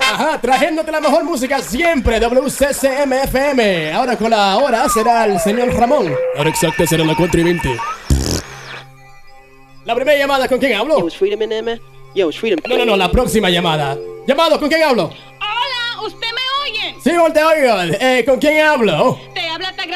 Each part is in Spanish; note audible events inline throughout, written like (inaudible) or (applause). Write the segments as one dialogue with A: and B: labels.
A: Ajá, trayéndote la mejor música siempre, WCCMFM. Ahora con la hora será el señor Ramón. Ahora exacta será la 4 y 20. La primera llamada, ¿con quién hablo? No, no, no, la próxima llamada. Llamado, ¿con quién hablo?
B: Hola, ¿usted me oye?
A: Sí, te oigo. Eh, ¿Con quién hablo?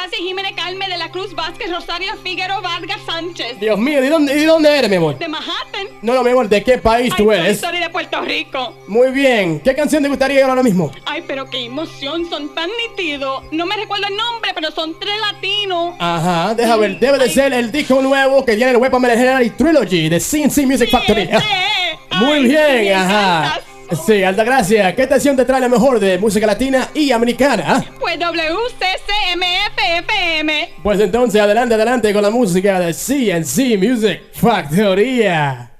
B: Gracia Jiménez Calme de la Cruz Vázquez Rosario Figueroa Vargas Sánchez.
A: Dios mío, ¿de dónde, ¿de dónde eres, mi amor?
B: De Manhattan.
A: No, no, mi amor, ¿de qué país
B: Ay, tú
A: eres?
B: Soy de Puerto Rico.
A: Muy bien. ¿Qué canción te gustaría ahora mismo?
B: Ay, pero qué emoción, son tan nitidos. No me recuerdo el nombre, pero son tres latinos.
A: Ajá, deja ver. Debe de Ay. ser el disco nuevo que tiene el Weapon General Trilogy de CNC Music sí, Factory.
B: Este (laughs)
A: muy
B: Ay,
A: bien, ajá. Sí, Altagracia, ¿qué estación te trae la mejor de música latina y americana?
B: Pues WCCMFFM.
A: Pues entonces, adelante, adelante con la música de CNC Music Factoría.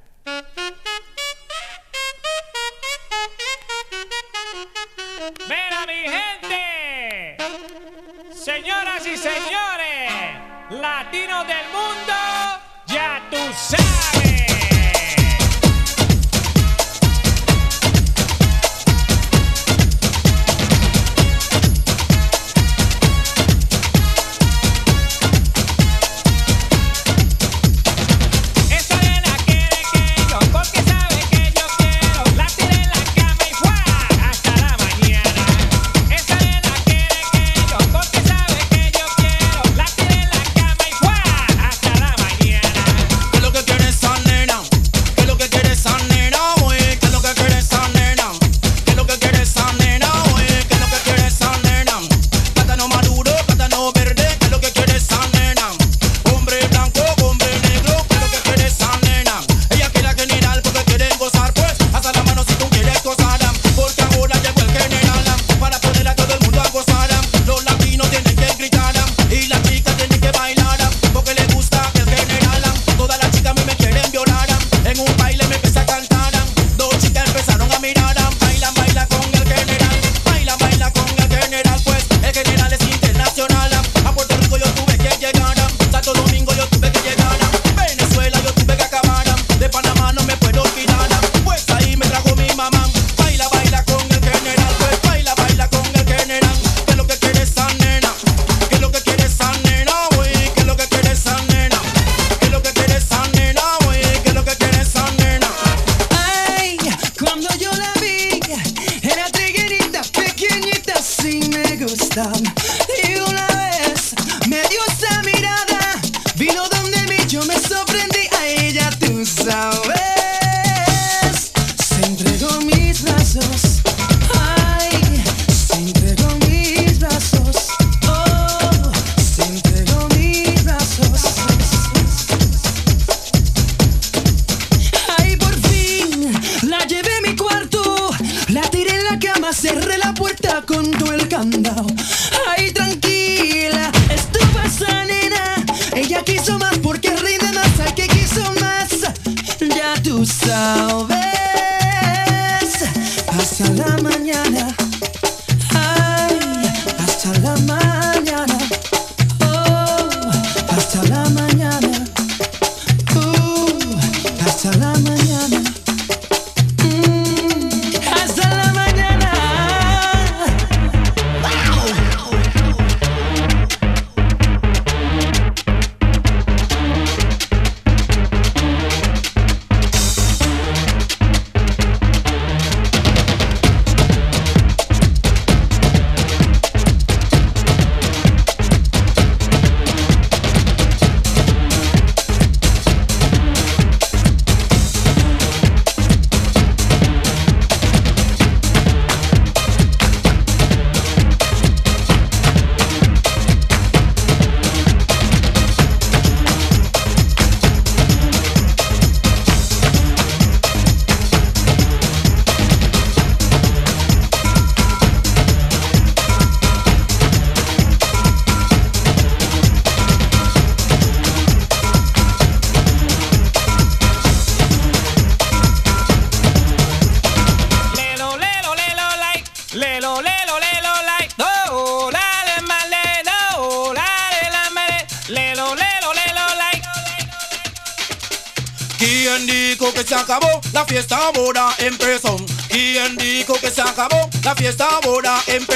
C: la
D: fiesta ahora empezó. Y dijo que se acabó, la fiesta ahora empezó.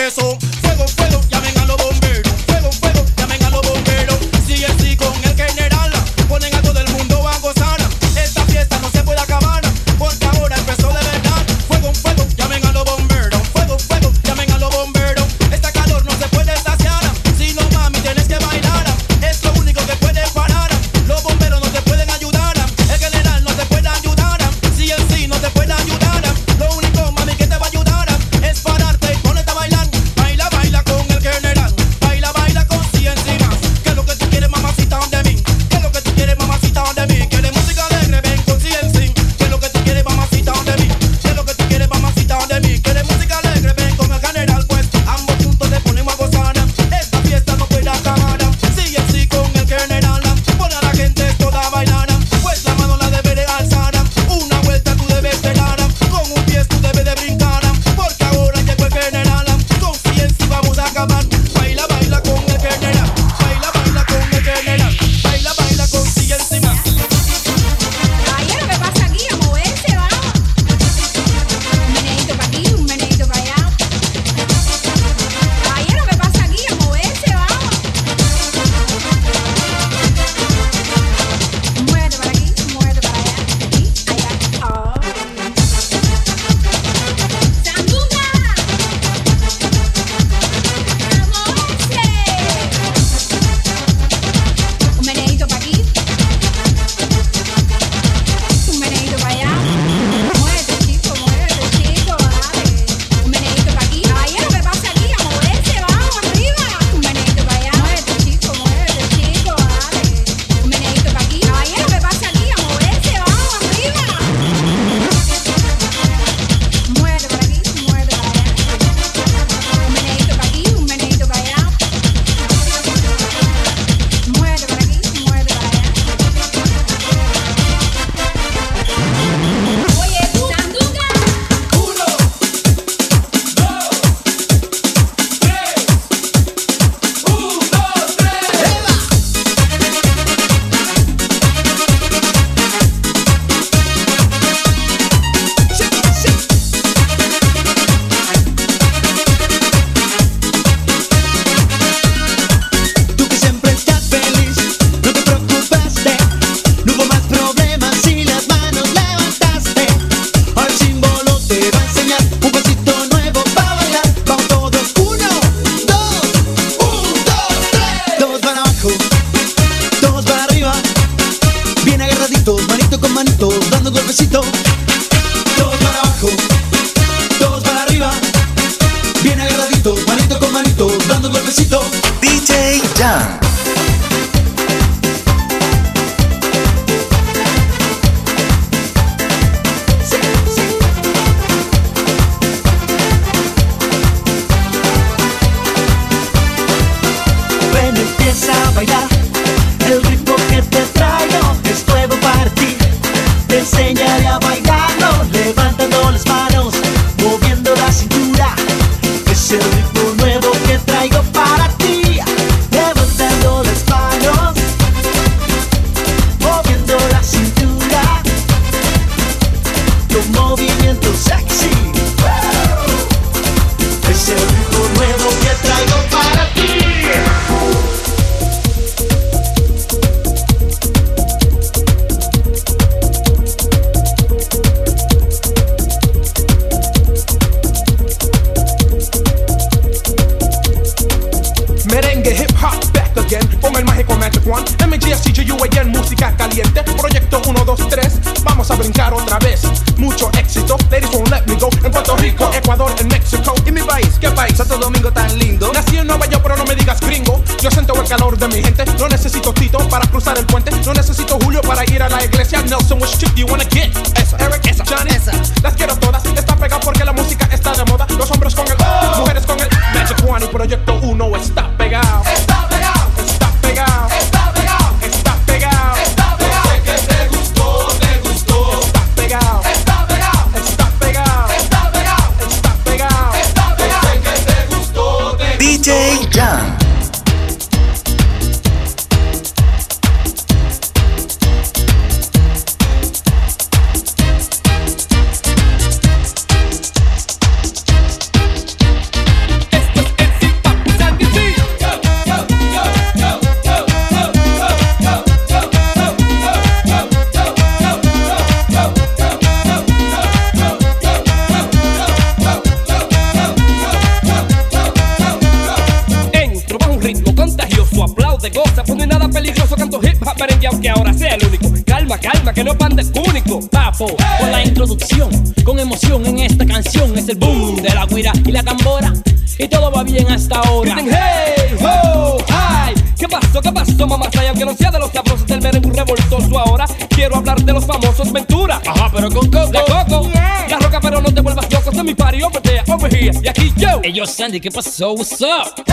E: Sandy, ¿qué pasó? What's up?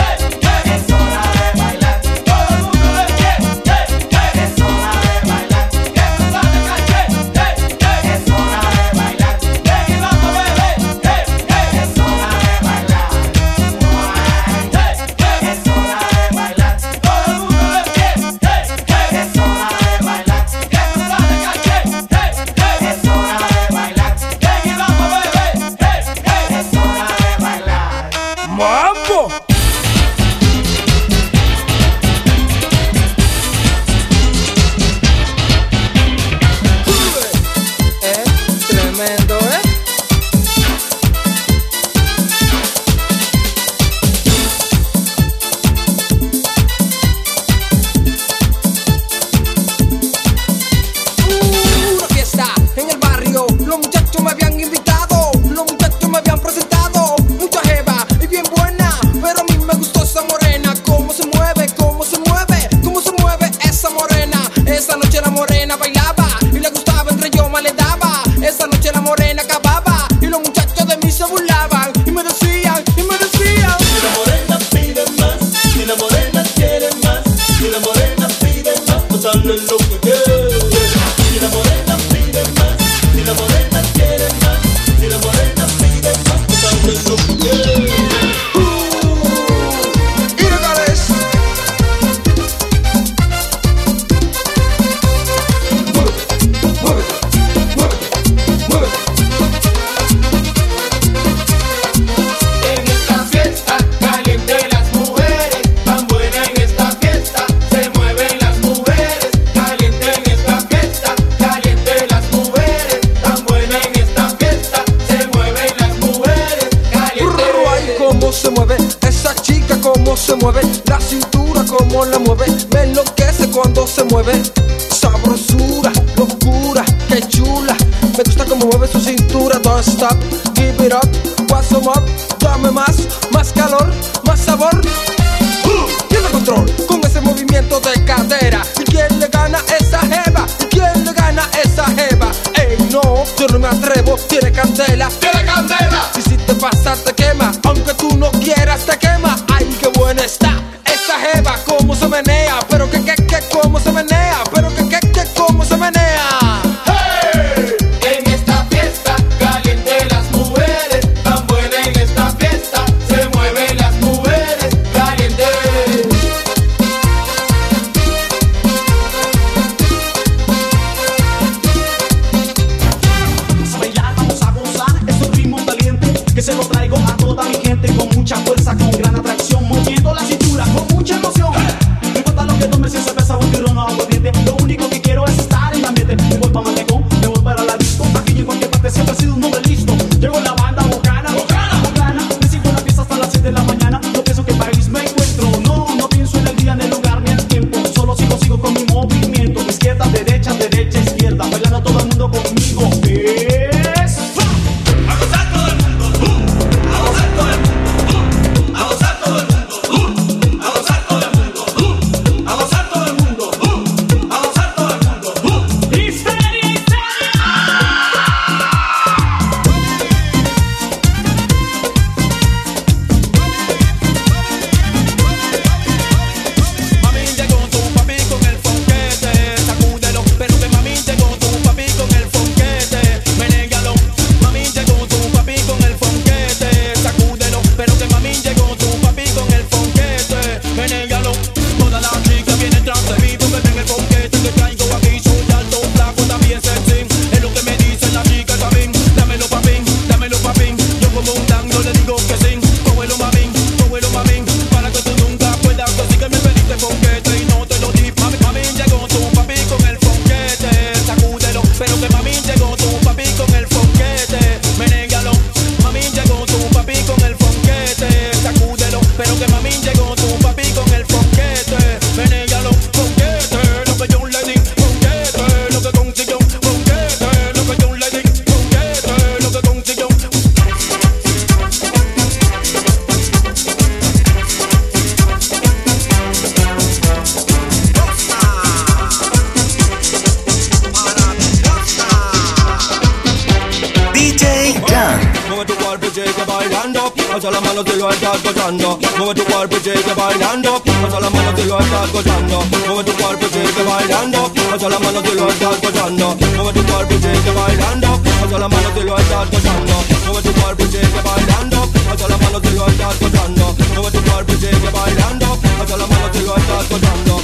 F: Mueve
G: tu cuerpo y bailando. Alza la mano si lo estás gozando. Mueve tu cuerpo y bailando. Mano si lo estás gozando. Mueve tu cuerpo y bailando. Mano si lo estás gozando. Mueve tu cuerpo y bailando. Mano si lo estás gozando. Mueve tu cuerpo y bailando. Mano si lo estás gozando. Mueve tu cuerpo y bailando. Mano si lo estás gozando.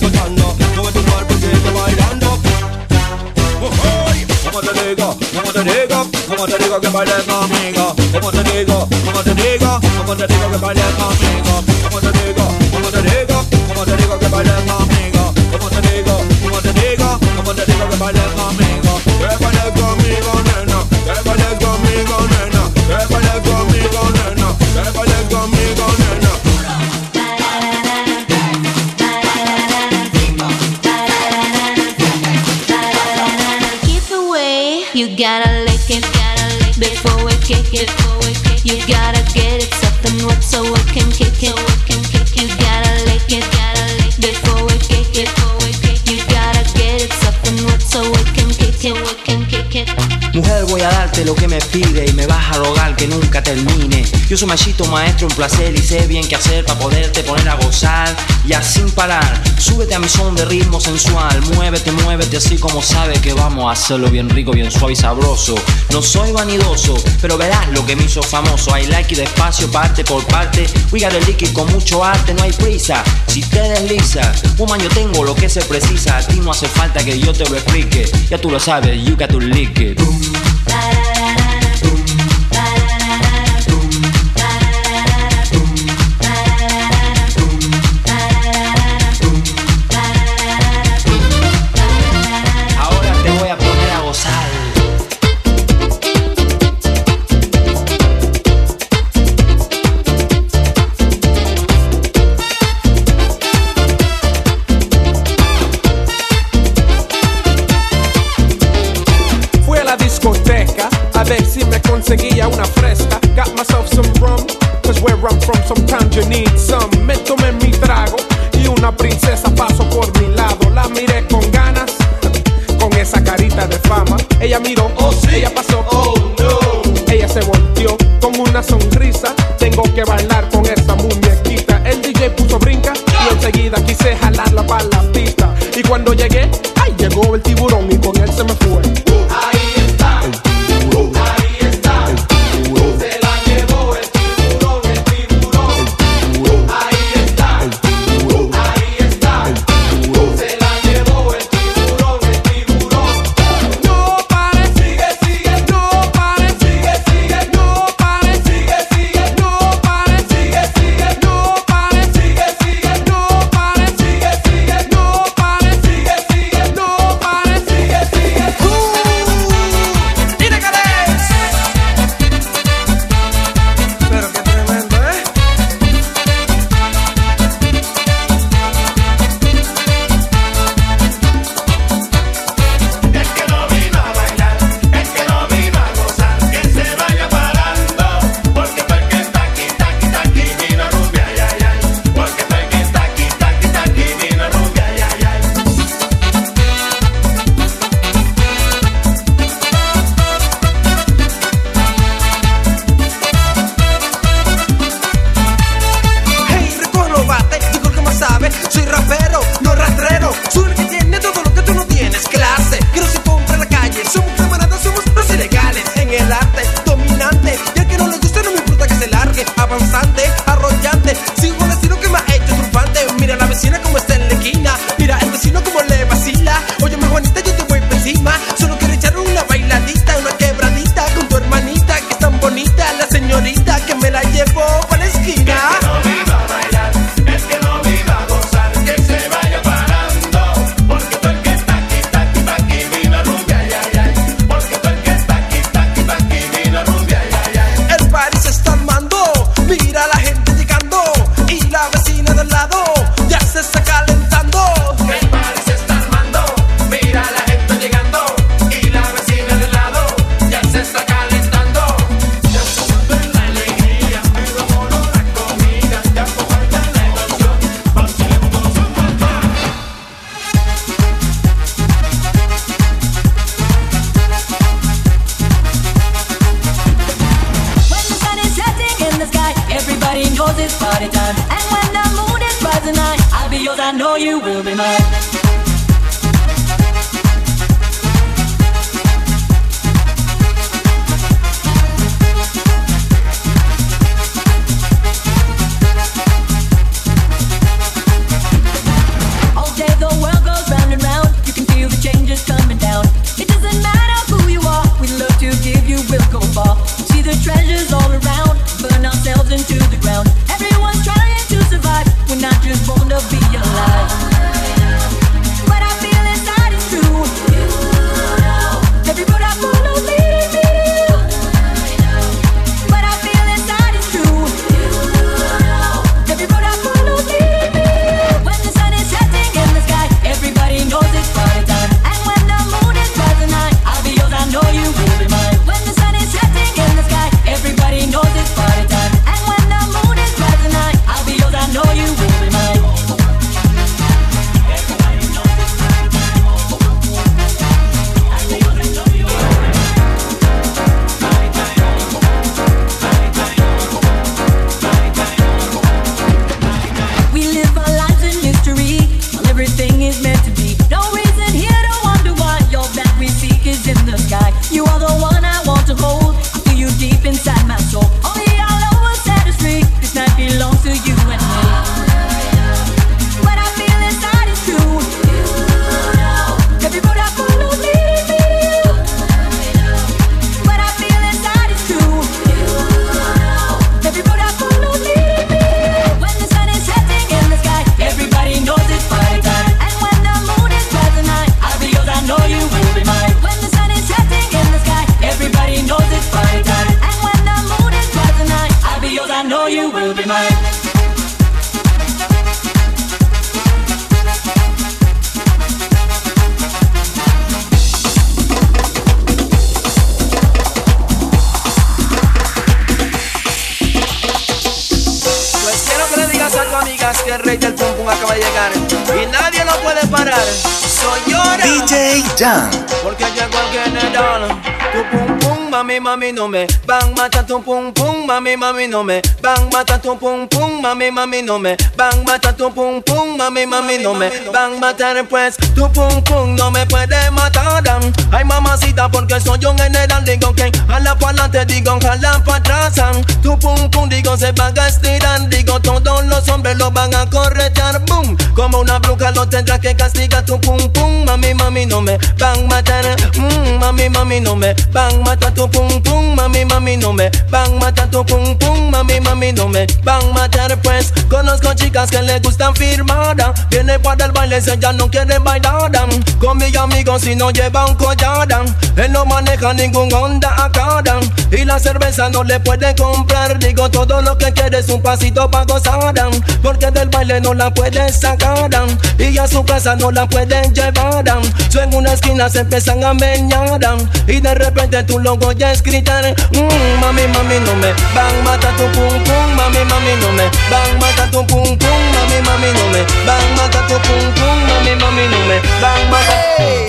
G: Bailando. Como te digo que bailes conmigo. Como te digo, como te digo, como te digo que bailes conmigo. Como te digo, como te digo, como te digo que bailes conmigo. Como te digo, como te digo, como te digo que bailes conmigo. Que bailes conmigo, nena. Que bailes conmigo, nena. Que bailes conmigo, nena. Que bailes conmigo, nena.
H: You gotta You gotta
I: voy a darte lo que me pide y me vas a rogar que nunca termine. Yo soy machito maestro en placer y sé bien qué hacer para poderte poner a gozar y sin parar. Súbete a mi son de ritmo sensual, muévete, muévete así como sabe que vamos a hacerlo bien rico, bien suave y sabroso. No soy vanidoso, pero verás lo que me hizo famoso. I like it despacio, parte por parte. We got liquid con mucho arte, no hay prisa. Si te desliza, woman, yo tengo lo que se precisa. A ti no hace falta que yo te lo explique. Ya tú lo sabes, you got to lick it. Ahora
J: mami, mami, no me van mata tu pum pum, mami, mami, no me van mata tu pum pum, mami, mami, no me van matar pues tu pum pum no me puede matar. Ay mamacita porque soy un general digo que jala para adelante digo jala para atrás. Tu pum pum digo se van a estirar digo todos los hombres lo van a corretear. Boom como una bruja lo tendrá que castigar. Tu pum pum mami mami no me van matar. Mm, mami mami no me van matar. Tu pum pum mami mami no me van matar. Tu pum pum mami mami no me matar pues. Conozco chicas que le gustan firmada viene para el baile si ella no quiere bailar. Con mis amigos si no lleva un él no maneja ningún Honda acá. Y la cerveza no le puede comprar. Digo todo lo que quiere es un pasito para gozar. Porque del baile no la puede sacar. Y a su casa no la pueden llevar. So en una esquina se empiezan a meñar. Y de repente tu logo ya es gritar mm, mami mami no me van mata tu pum pum. Mami mami no me van mata tu pum pum mami mami no me van mata tu pum pum mami mami no me van mata
K: Ay,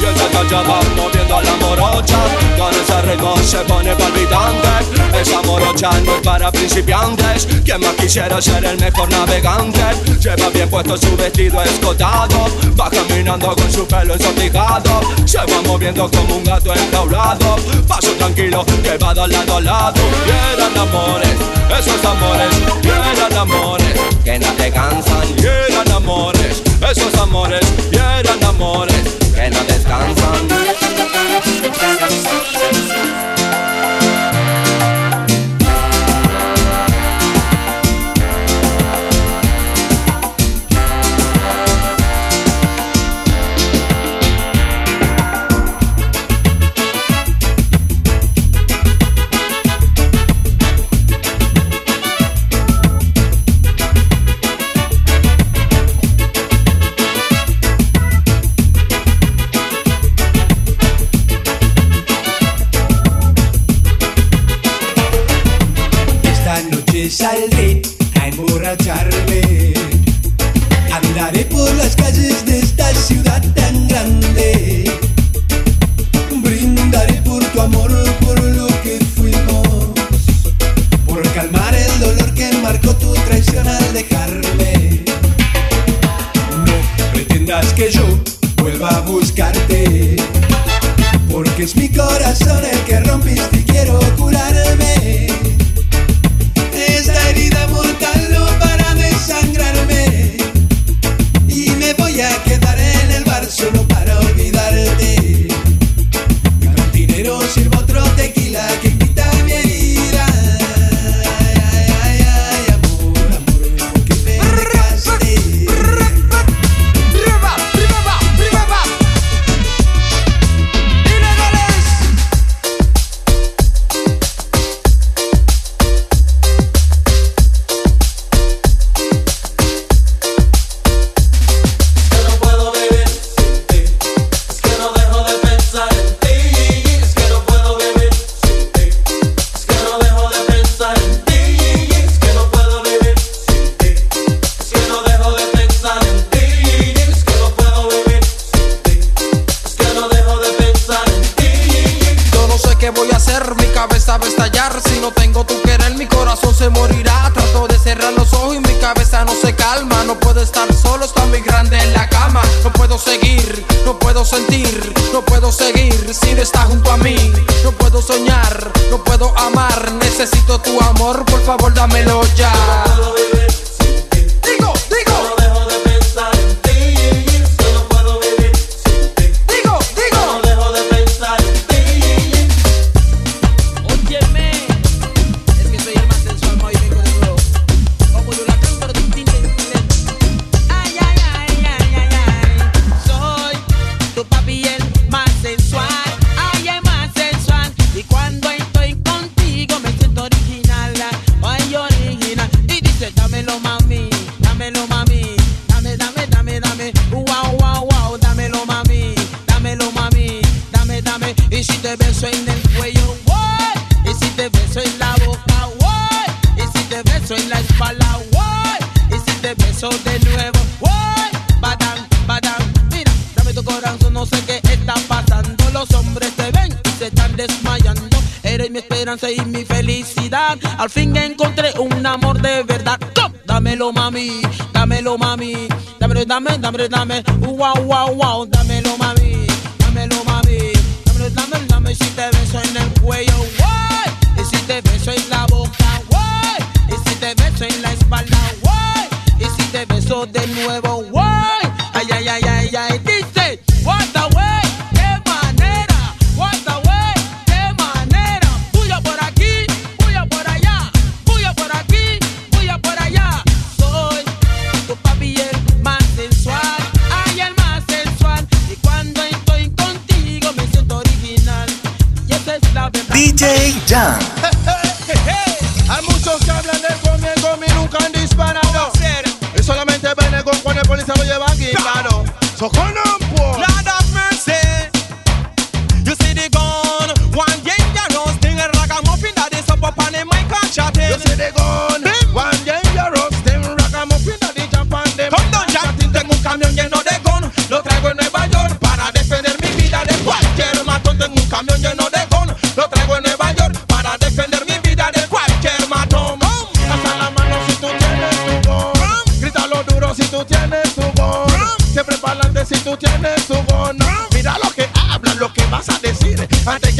L: y el ya ya va moviendo a la morocha. Con ese ritmo se pone palpitante. Esa morocha no es para principiantes. Quien más quisiera ser el mejor navegante. Lleva bien puesto su vestido escotado. Va caminando con su pelo ensortijado Se va moviendo como un gato enjaulado. Paso tranquilo que va de lado a lado. Y eran amores, esos amores. Y amores, que no te cansan. Y eran amores, esos amores. Y eran amores que no descansan.
D: amrit name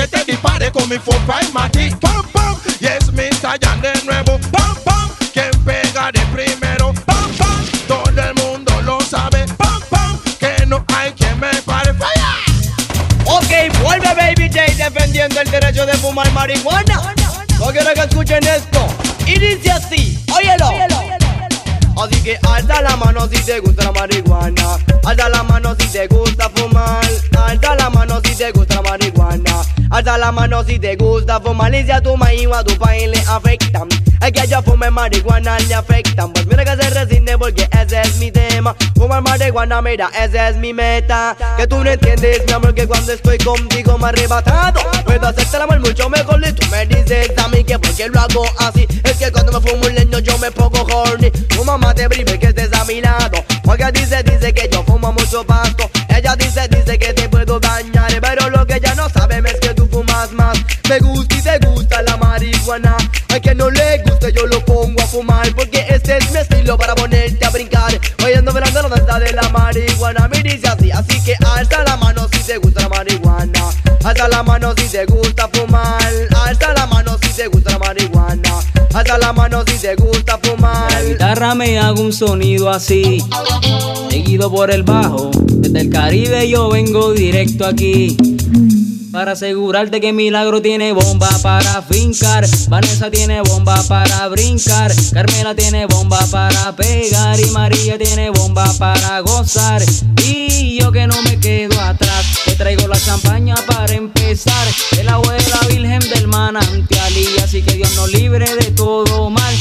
D: Antes que te dispare con mi fopa y mati. Pam, pam. Y es mi Jan de
J: La mano si te gusta fumar. Y si a tu maíz o a tu país le afectan. Es que yo fume marihuana le afectan. Pues mira que se resiste porque ese es mi tema. Fumar marihuana, mira, esa es mi meta. Que tú no entiendes, mi amor, que cuando estoy contigo me arrebatado. Puedo hacerte el amor mucho mejor y tú me dices a mí que porque lo hago así. Es que cuando me fumo un leño yo me pongo horny. Tu mamá te prive que estés a mi lado. Porque dice, dice que yo fumo mucho pasto. Me gusta y te gusta la marihuana. A que no le guste yo lo pongo a fumar. Porque este es mi estilo para ponerte a brincar. Hoy ando velando la danza de la marihuana. Me dice así, así que alza la mano si te gusta la marihuana. Alza la mano si te gusta fumar. Alza la mano si te gusta la marihuana. Alza la mano si te gusta fumar.
M: La guitarra me hago un sonido así, seguido por el bajo. Desde el Caribe yo vengo directo aquí. Para asegurarte que Milagro tiene bomba para fincar. Vanessa tiene bomba para brincar. Carmela tiene bomba para pegar. Y María tiene bomba para gozar. Y yo que no me quedo atrás. Te traigo la champaña para empezar. El agua de la Virgen del manantial. Y así que Dios nos libre de todo mal.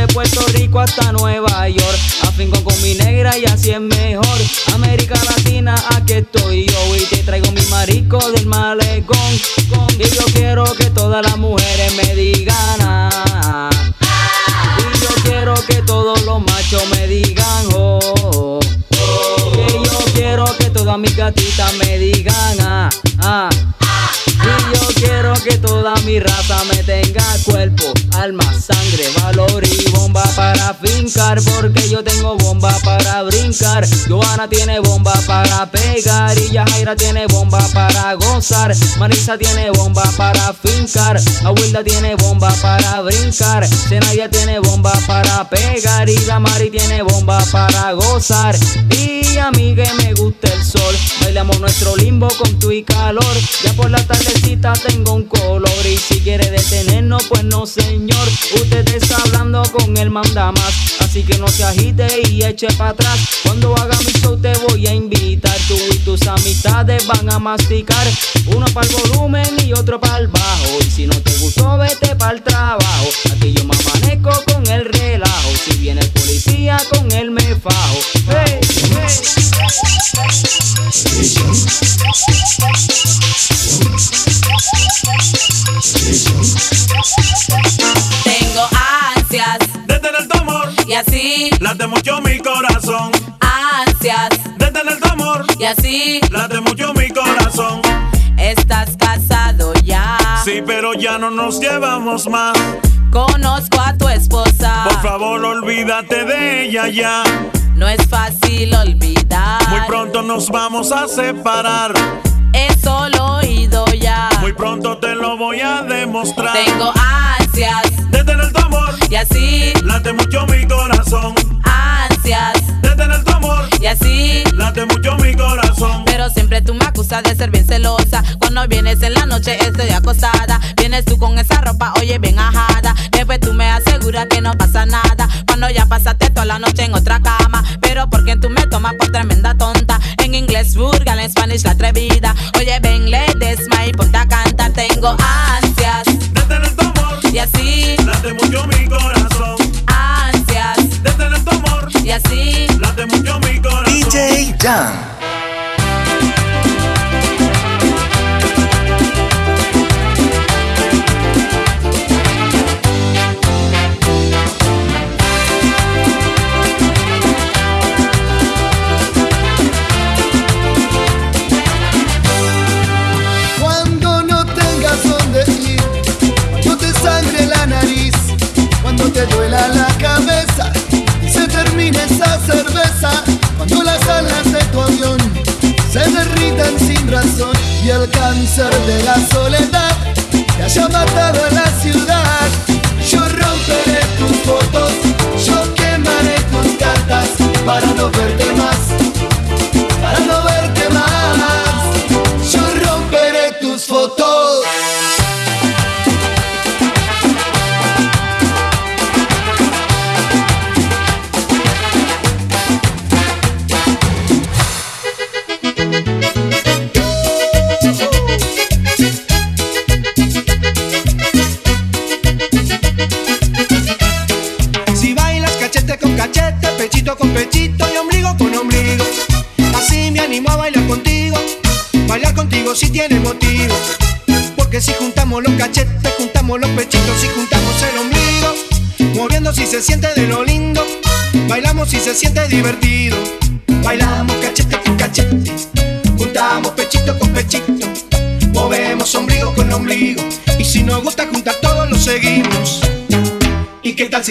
M: Desde Puerto Rico hasta Nueva York. Afinco con mi negra y así es mejor. América Latina, aquí estoy yo. Y te traigo mi marico del malecón. Y yo quiero que todas las mujeres me digan. ah. Y yo quiero que todos los machos me digan. Oh. Que yo quiero que todas mis gatitas me digan. Ah, ah. Toda mi raza me tenga cuerpo, alma, sangre, valor y bomba para fincar. Porque yo tengo bomba para brincar. Joana tiene bomba para pegar. Y Yajaira tiene bomba para gozar. Marisa tiene bomba para fincar. Abuela tiene bomba para brincar. Zenaida tiene bomba para pegar. Y Damari tiene bomba para gozar. Y a mí que me gusta el sol. Bailamos nuestro limbo con tu y calor. Ya por la tardecita tengo un color. Y si quiere detenernos, pues no, señor. Usted está hablando con el mandamás. Así que no se agite y eche para atrás. Cuando haga mi show te voy a invitar. Tú y tus amistades van a masticar. Uno para el volumen y otro para el bajo. Y si no te gustó, vete para el trabajo. Aquí yo me amanezco con el relajo. Si viene el policía, con él me fajo. Hey,
N: Tengo ansias
O: de tener tu amor
N: y así
O: late mucho mi corazón.
N: ansias
O: De tener tu amor
N: y así
O: late mucho mi corazón.
N: estás casado ya.
O: Sí, pero ya no nos llevamos más.
N: Conozco a tu esposa.
O: Por favor, olvídate de ella ya.
N: No es fácil olvidar.
O: Muy pronto nos vamos a separar.
N: Eso lo he oído ya.
O: Muy pronto te lo voy a demostrar.
N: Tengo ansias
O: de tener tu amor
N: y así
O: late mucho mi corazón.
N: ansias
O: De tener tu amor
N: y así
O: late mucho mi corazón.
N: Pero siempre tú me acusas de ser bien celosa. Cuando vienes en la noche estoy acostada. Vienes tú con esa ropa, oye, bien ajada. Después tú me aseguras que no pasa nada. Cuando ya pasaste toda la noche en otra cama. Pero porque tú me tomas por tremenda tonta. En inglés vulgar, en Spanish la atrevida. Oye, ven, ladies, my ponte a cantar. Tengo ansias así
O: late mucho mi corazón.
N: ansias
O: De tener tu amor
N: y así
O: late mucho mi corazón.
P: DJ Jan.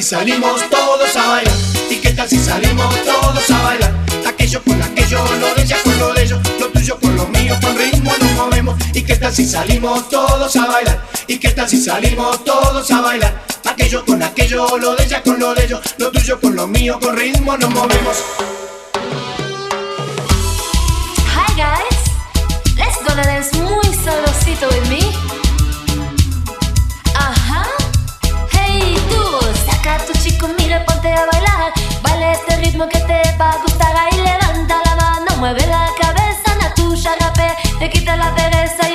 Q: si salimos todos a bailar? ¿Y qué tal si salimos todos a bailar? Aquello con aquello, lo de ella con lo de ellos, lo tuyo con lo mío, con ritmo nos movemos. ¿Y qué tal si salimos todos a bailar? ¿Y qué tal si salimos todos a bailar? Aquello con aquello, lo de ella con lo de ellos, lo tuyo con lo mío, con ritmo nos movemos.
R: Hi guys, let's gonna dance muy solocito with me. te quita la pereza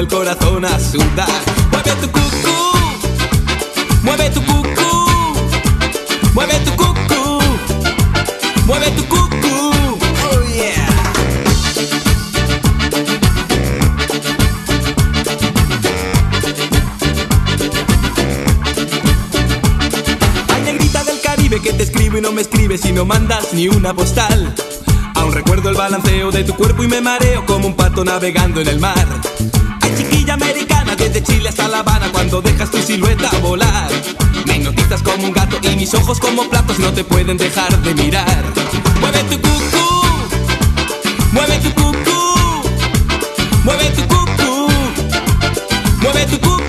R: el
S: corazón a sudar. Mueve tu cucú, mueve tu cucú, mueve tu cucú, mueve tu cucú. Oh yeah. Hay negrita del Caribe que te escribe y no me escribes y no mandas ni una postal. Aún recuerdo el balanceo de tu cuerpo y me mareo como un pato navegando en el mar playa americana, desde Chile hasta La Habana, cuando dejas tu silueta volar. Me notitas como un gato y mis ojos como platos no te pueden dejar de mirar. Mueve tu cucú, mueve tu cucú, mueve tu cucú, mueve tu cucú.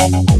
R: Thank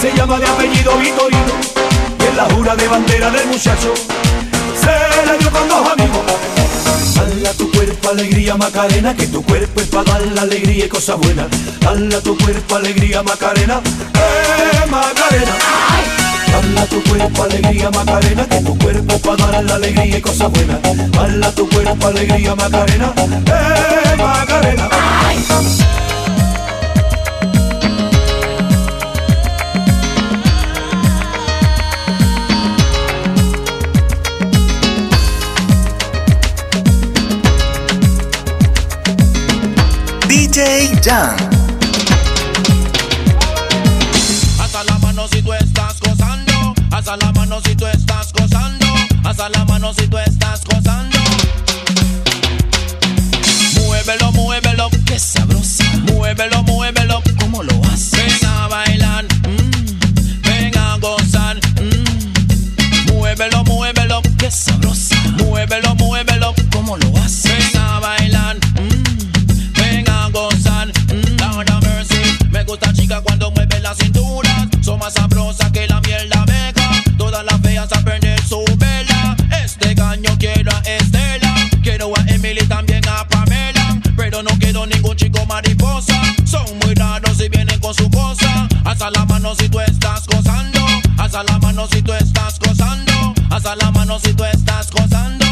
G: se llama de apellido Vitorino. Y en la jura de bandera del muchacho, se la dio con dos amigos. Dale a tu cuerpo alegría Macarena, que tu cuerpo es para dar la alegría y cosas buenas. Dale a tu cuerpo alegría Macarena, eh Macarena. Dale a tu cuerpo alegría Macarena, que tu cuerpo es para dar la alegría y cosas buenas. Dale a tu cuerpo alegría Macarena, eh Macarena.
P: DJ Jan.
D: Hasta la mano si tú estás gozando. Hasta la mano si tú estás gozando. Hasta la mano si tú estás gozando. Muévelo, muévelo, que sabrosa. Muévelo, muévelo, mano si tú estás gozando. Hasta la mano si tú estás gozando. Hasta la mano si tú estás gozando.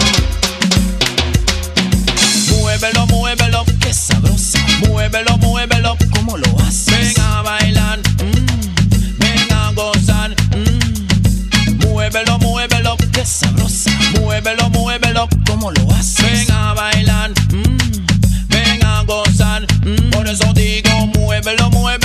D: Muévelo, muévelo, que sabrosa. Muévelo, muévelo, ¿cómo lo haces? Ven a bailar, mm, ven a gozar. mm. Muévelo, muévelo, que sabrosa. Muévelo, muévelo, ¿cómo lo haces? Ven a bailar, mm, ven a gozar. mm. Por eso digo, muévelo, muévelo,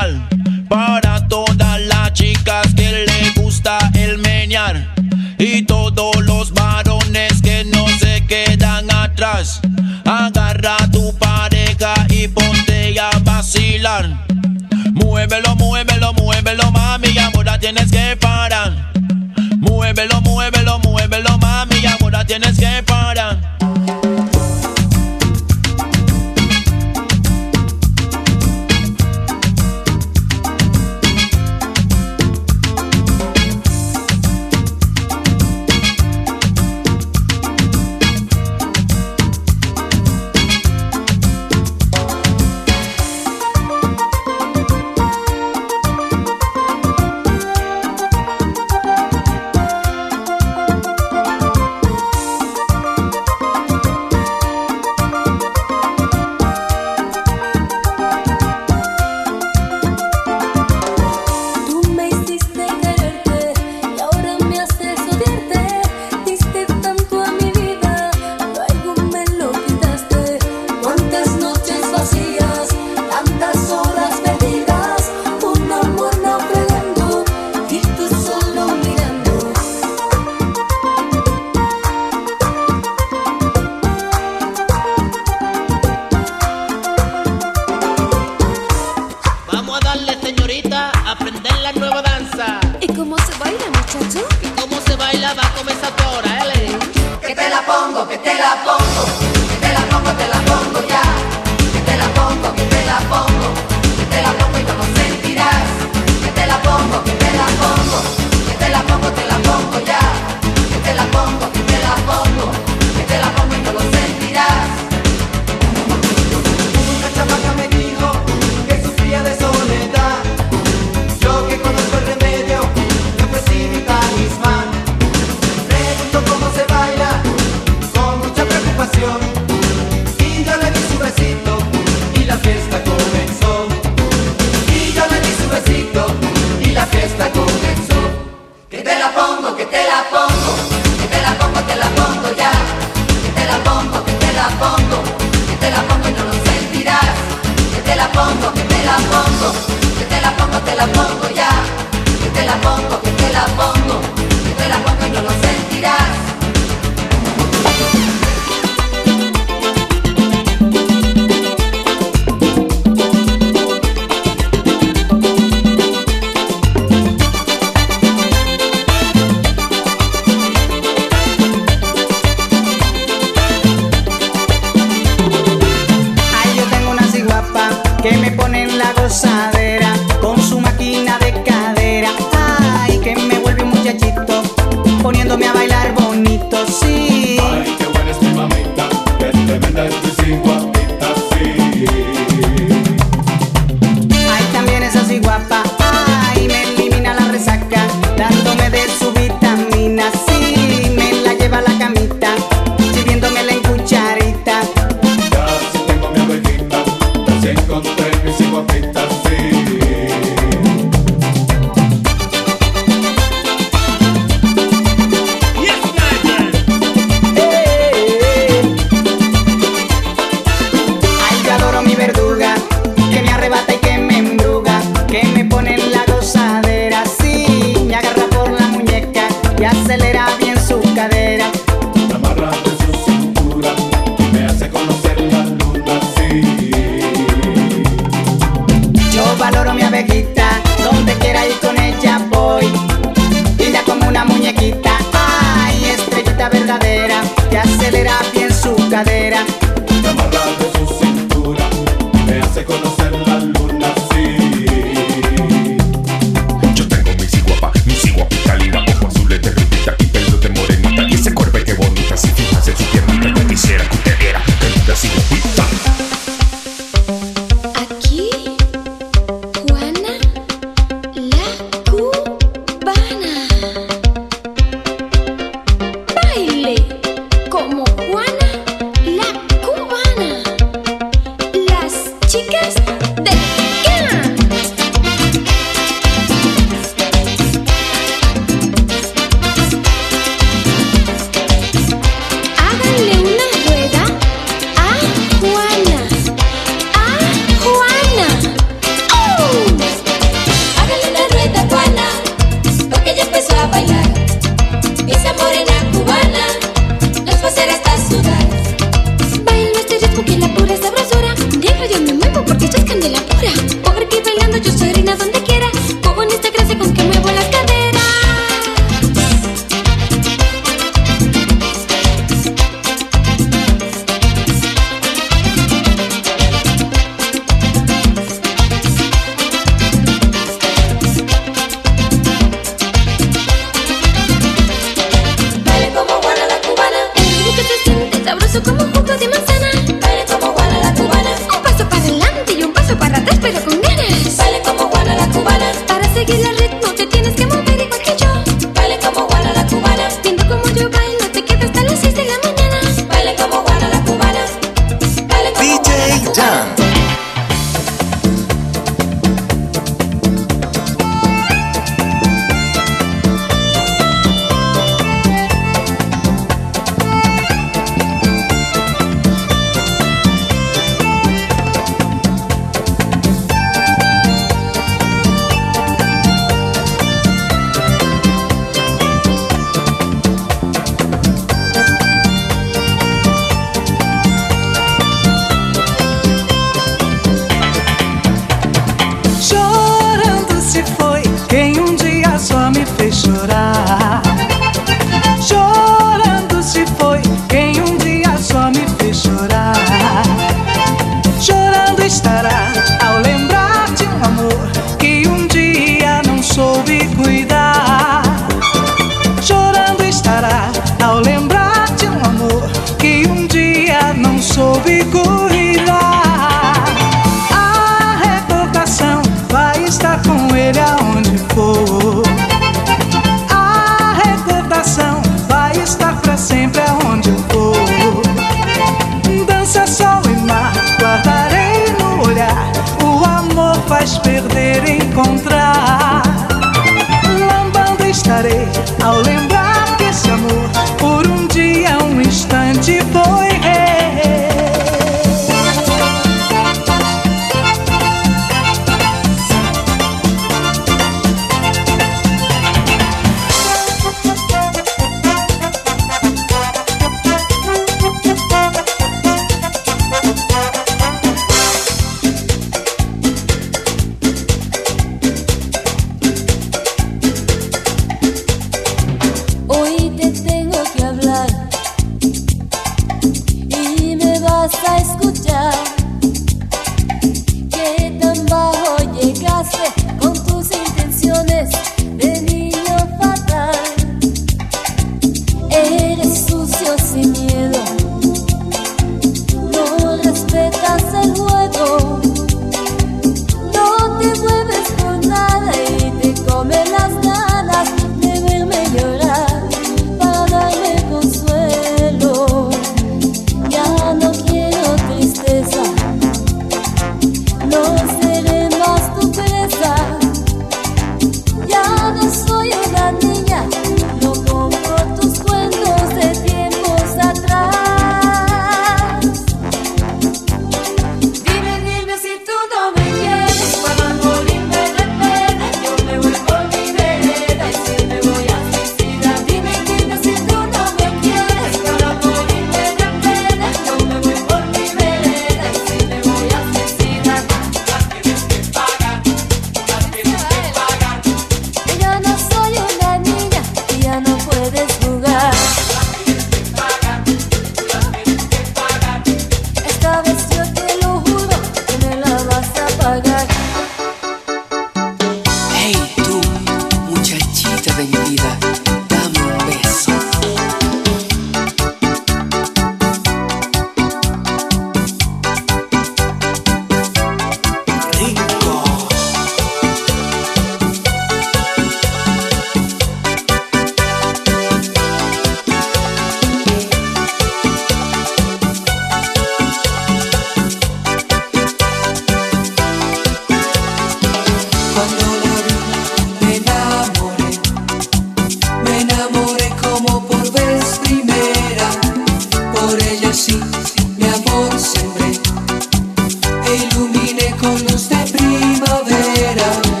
D: illumine con
T: luce primavera.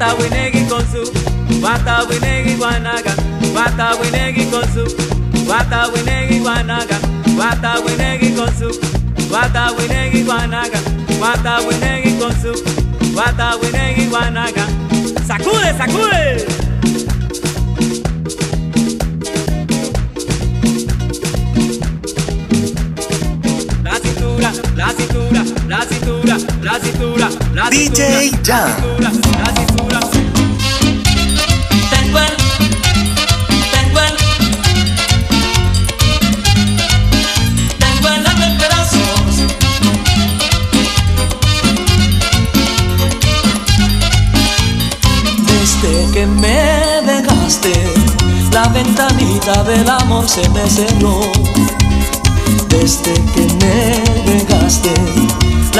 S: Bata winegi konzu, bata winegi guanaga, bata winegi konzu, bata winegi guanaga, bata winegi konzu, bata winegi guanaga, bata winegi konzu, bata winegi guanaga. Sacude, sacude. la cintura, la cintura, la cintura, la cintura,
P: DJ
U: pedazos. Desde que me dejaste, la ventanita del amor se me cerró. Desde que me dejaste,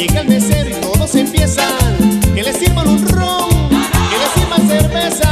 V: Llega el mesero y todos empiezan. Que le sirvan un ron, que le sirvan cerveza,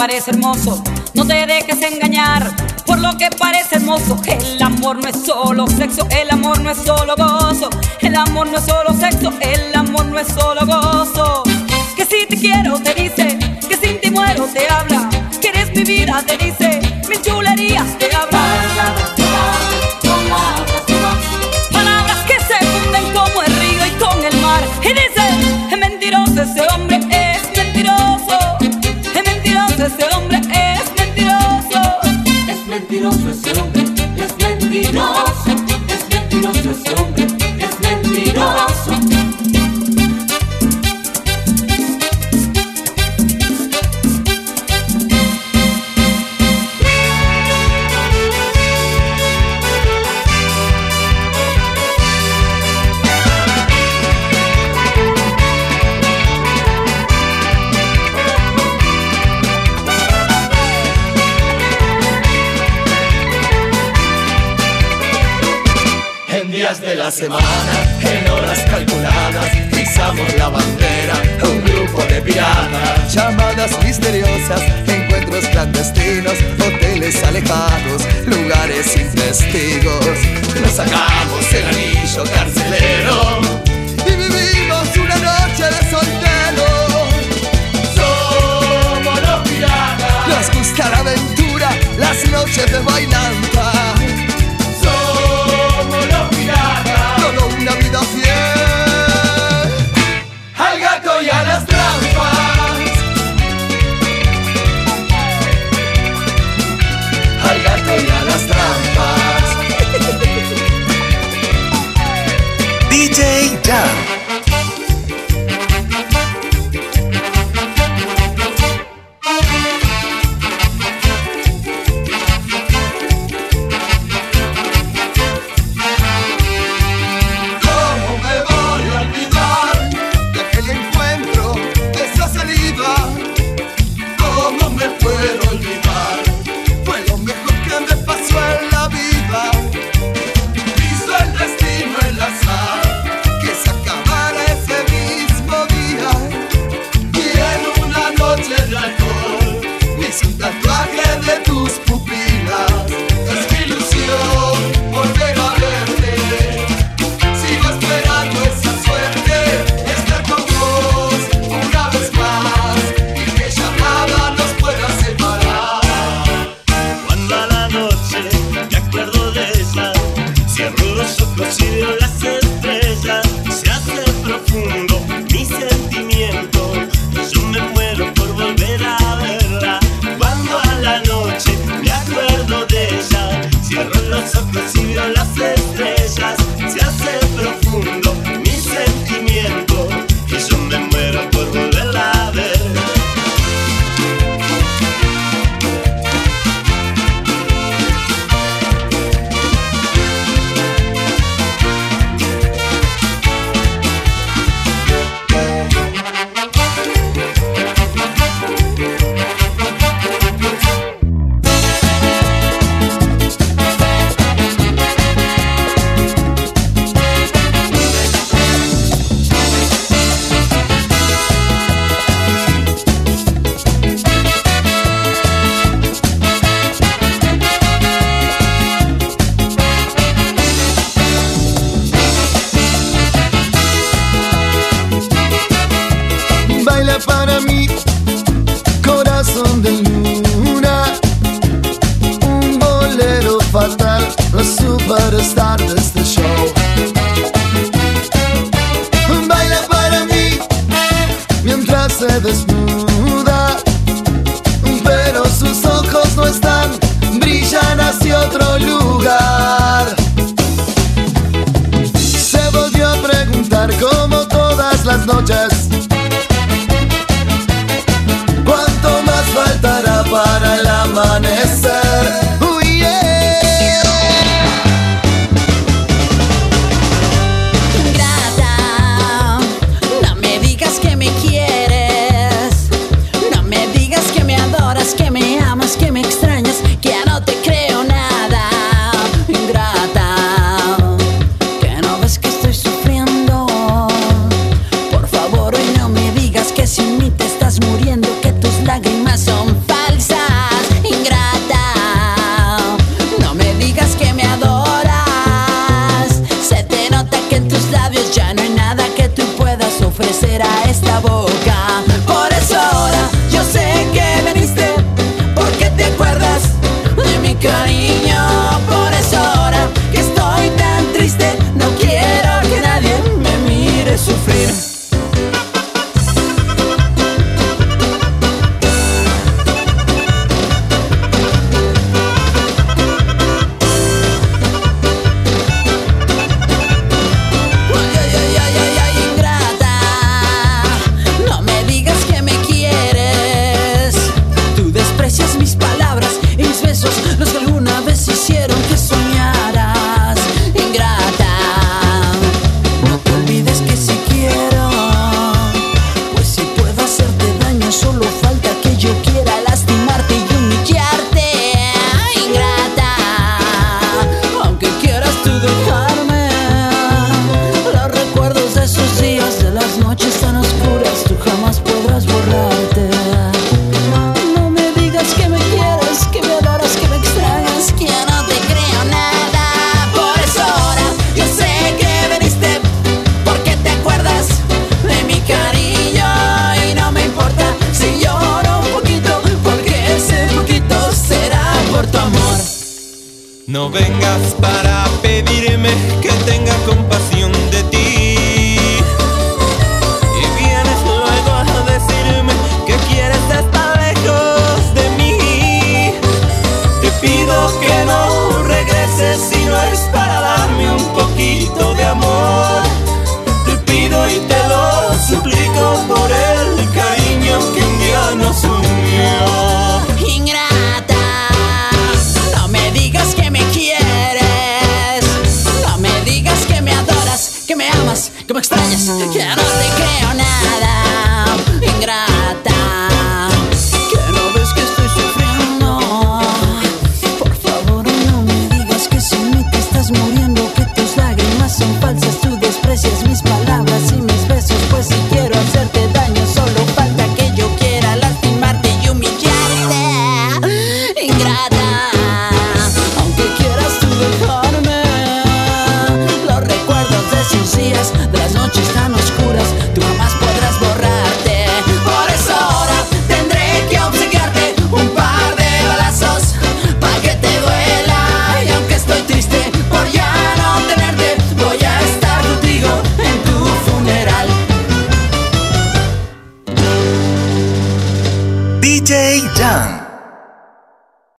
W: parece hermoso. No te dejes engañar por lo que parece hermoso. El amor no es solo sexo, el amor no es solo gozo. El amor no es solo sexo, el amor no es solo gozo. Que si te quiero, te dice. Que sin ti muero, te habla. Que eres mi vida, te dice. Mil chulerías te habla. Palabras que se funden como el río y con el mar. Y dice, es mentiroso ese hombre, Es
K: sin testigos.
X: Nos sacamos el anillo carcelero
K: y vivimos una noche de soltero.
X: Somos los piratas.
K: Nos gusta la aventura, las noches de bailanta.